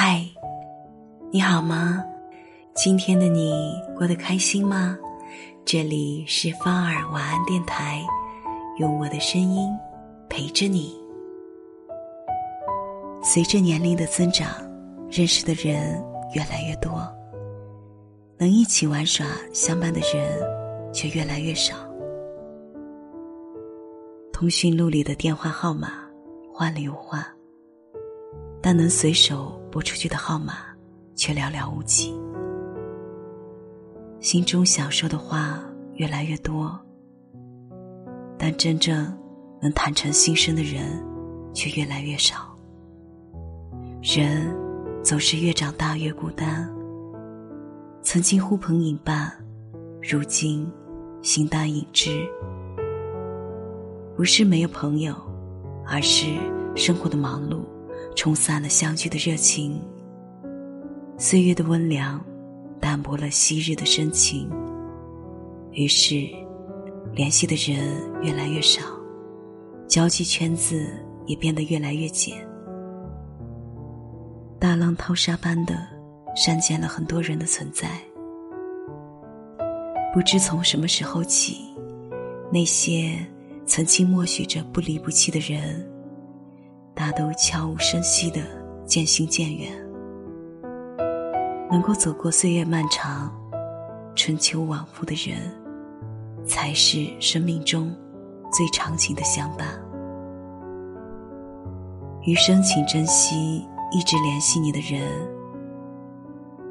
嗨，你好吗？今天的你过得开心吗？这里是芳儿晚安电台，用我的声音陪着你。随着年龄的增长，认识的人越来越多，能一起玩耍相伴的人却越来越少。通讯录里的电话号码换了又换，但能随手拨出去的号码却寥寥无几。心中想说的话越来越多，但真正能坦诚心声的人却越来越少。人总是越长大越孤单，曾经呼朋引伴，如今形单影只。不是没有朋友，而是生活的忙碌冲散了相聚的热情。岁月的温凉淡薄了昔日的深情，于是联系的人越来越少，交际圈子也变得越来越简。大浪淘沙般的删减了很多人的存在。不知从什么时候起，那些。曾经默许着不离不弃的人，大都悄无声息的渐行渐远。能够走过岁月漫长、春秋往复的人，才是生命中最长情的相伴。余生，请珍惜一直联系你的人。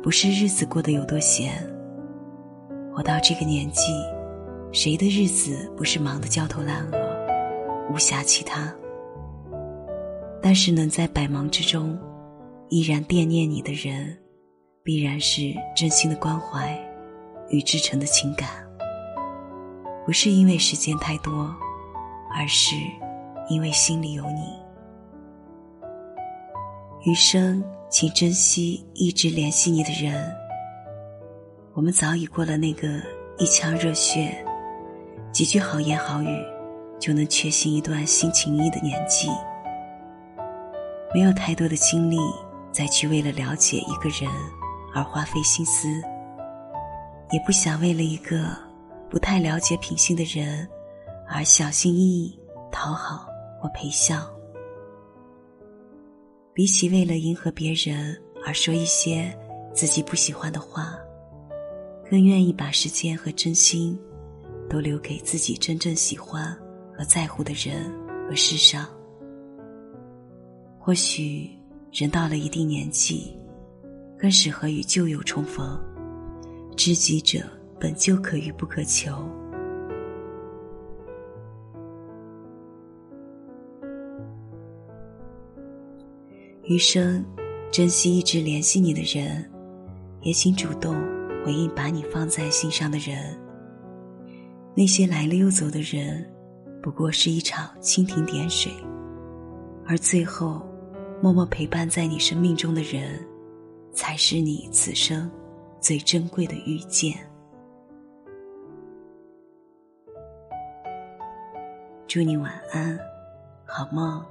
不是日子过得有多闲，活到这个年纪。谁的日子不是忙得焦头烂额，无暇其他？但是能在百忙之中，依然惦念你的人，必然是真心的关怀与至诚的情感。不是因为时间太多，而是因为心里有你。余生，请珍惜一直联系你的人。我们早已过了那个一腔热血。几句好言好语，就能确信一段新情谊的年纪。没有太多的精力再去为了了解一个人而花费心思，也不想为了一个不太了解品性的人而小心翼翼讨好或陪笑。比起为了迎合别人而说一些自己不喜欢的话，更愿意把时间和真心。都留给自己真正喜欢和在乎的人和事上。或许人到了一定年纪，更适合与旧友重逢。知己者本就可遇不可求。余生，珍惜一直联系你的人，也请主动回应把你放在心上的人。那些来了又走的人，不过是一场蜻蜓点水，而最后，默默陪伴在你生命中的人，才是你此生最珍贵的遇见。祝你晚安，好梦。